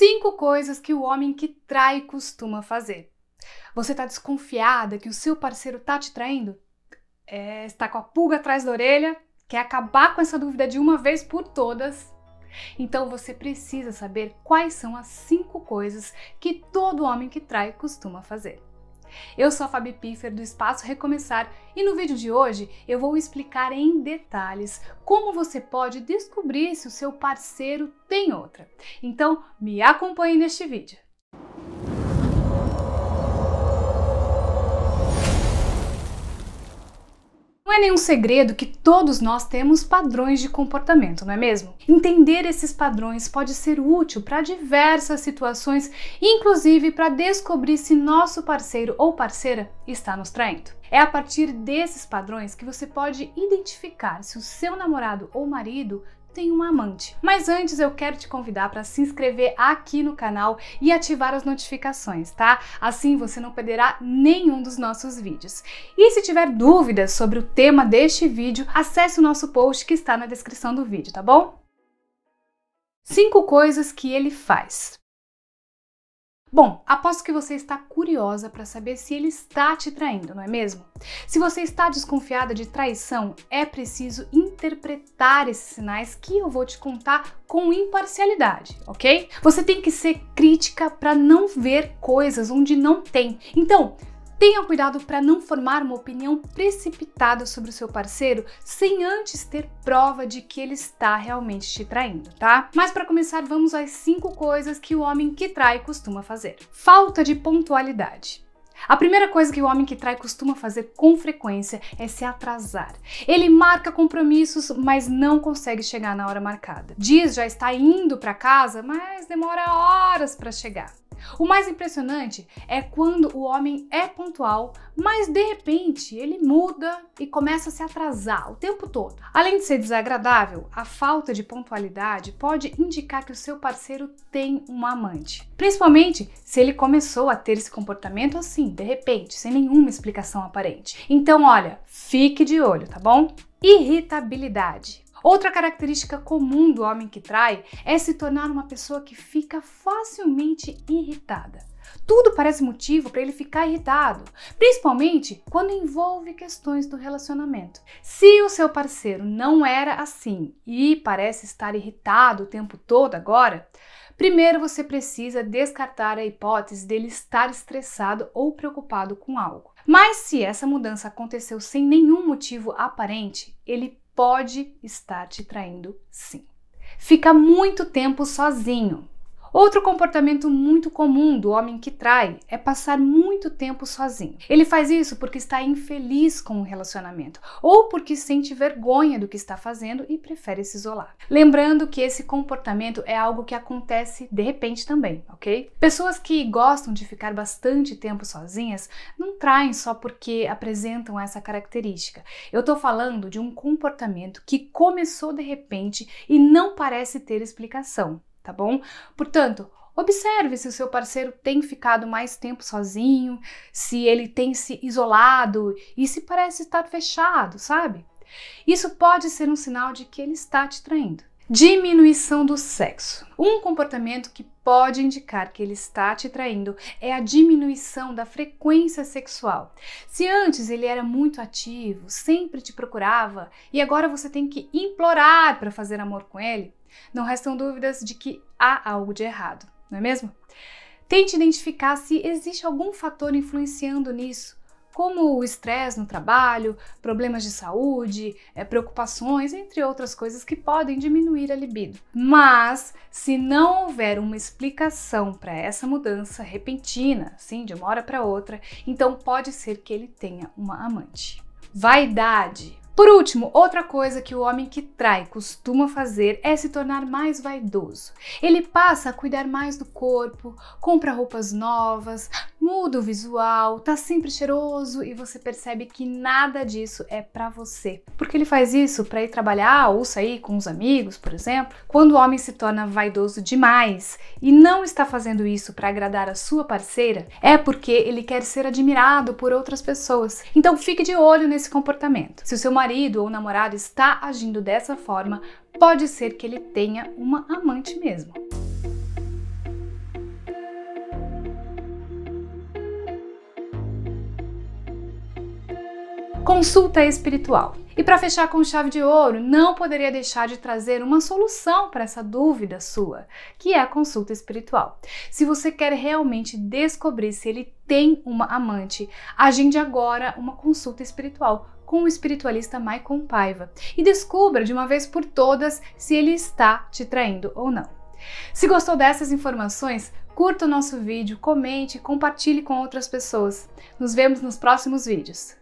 Cinco coisas que o homem que trai costuma fazer. Você está desconfiada que o seu parceiro está te traindo? É, está com a pulga atrás da orelha? Quer acabar com essa dúvida de uma vez por todas? Então você precisa saber quais são as cinco coisas que todo homem que trai costuma fazer. Eu sou a Fabi Piffer do Espaço Recomeçar e no vídeo de hoje eu vou explicar em detalhes como você pode descobrir se o seu parceiro tem outra. Então me acompanhe neste vídeo. É nenhum segredo que todos nós temos padrões de comportamento, não é mesmo? Entender esses padrões pode ser útil para diversas situações, inclusive para descobrir se nosso parceiro ou parceira está nos traindo. É a partir desses padrões que você pode identificar se o seu namorado ou marido tem uma amante. Mas antes eu quero te convidar para se inscrever aqui no canal e ativar as notificações, tá? Assim você não perderá nenhum dos nossos vídeos. E se tiver dúvidas sobre o tema deste vídeo, acesse o nosso post que está na descrição do vídeo, tá bom? Cinco coisas que ele faz. Bom, aposto que você está curiosa para saber se ele está te traindo, não é mesmo? Se você está desconfiada de traição, é preciso interpretar esses sinais que eu vou te contar com imparcialidade, ok? Você tem que ser crítica para não ver coisas onde não tem. Então, Tenha cuidado para não formar uma opinião precipitada sobre o seu parceiro sem antes ter prova de que ele está realmente te traindo, tá? Mas para começar, vamos às cinco coisas que o homem que trai costuma fazer. Falta de pontualidade. A primeira coisa que o homem que trai costuma fazer com frequência é se atrasar. Ele marca compromissos, mas não consegue chegar na hora marcada. Diz já está indo para casa, mas demora horas para chegar. O mais impressionante é quando o homem é pontual, mas de repente ele muda e começa a se atrasar o tempo todo. Além de ser desagradável, a falta de pontualidade pode indicar que o seu parceiro tem uma amante. Principalmente se ele começou a ter esse comportamento assim, de repente, sem nenhuma explicação aparente. Então, olha, fique de olho, tá bom? Irritabilidade. Outra característica comum do homem que trai é se tornar uma pessoa que fica facilmente irritada. Tudo parece motivo para ele ficar irritado, principalmente quando envolve questões do relacionamento. Se o seu parceiro não era assim e parece estar irritado o tempo todo agora, primeiro você precisa descartar a hipótese dele estar estressado ou preocupado com algo. Mas se essa mudança aconteceu sem nenhum motivo aparente, ele pode estar te traindo sim. Fica muito tempo sozinho. Outro comportamento muito comum do homem que trai é passar muito tempo sozinho. Ele faz isso porque está infeliz com o relacionamento ou porque sente vergonha do que está fazendo e prefere se isolar. Lembrando que esse comportamento é algo que acontece de repente também, ok? Pessoas que gostam de ficar bastante tempo sozinhas não traem só porque apresentam essa característica. Eu estou falando de um comportamento que começou de repente e não parece ter explicação tá bom? Portanto, observe se o seu parceiro tem ficado mais tempo sozinho, se ele tem se isolado e se parece estar fechado, sabe? Isso pode ser um sinal de que ele está te traindo. Diminuição do sexo. Um comportamento que pode indicar que ele está te traindo é a diminuição da frequência sexual. Se antes ele era muito ativo, sempre te procurava e agora você tem que implorar para fazer amor com ele, não restam dúvidas de que há algo de errado, não é mesmo? Tente identificar se existe algum fator influenciando nisso como o estresse no trabalho, problemas de saúde, é, preocupações, entre outras coisas que podem diminuir a libido. Mas, se não houver uma explicação para essa mudança repentina, assim, de uma hora para outra, então pode ser que ele tenha uma amante. Vaidade. Por último, outra coisa que o homem que trai costuma fazer é se tornar mais vaidoso. Ele passa a cuidar mais do corpo, compra roupas novas, muda o visual, tá sempre cheiroso e você percebe que nada disso é para você. Porque ele faz isso para ir trabalhar ou sair com os amigos, por exemplo. Quando o homem se torna vaidoso demais e não está fazendo isso para agradar a sua parceira, é porque ele quer ser admirado por outras pessoas. Então fique de olho nesse comportamento. Se o seu marido marido ou namorado está agindo dessa forma, pode ser que ele tenha uma amante mesmo. Consulta espiritual. E para fechar com chave de ouro, não poderia deixar de trazer uma solução para essa dúvida sua, que é a consulta espiritual. Se você quer realmente descobrir se ele tem uma amante, agende agora uma consulta espiritual com o espiritualista Maicon Paiva e descubra de uma vez por todas se ele está te traindo ou não. Se gostou dessas informações, curta o nosso vídeo, comente compartilhe com outras pessoas. Nos vemos nos próximos vídeos.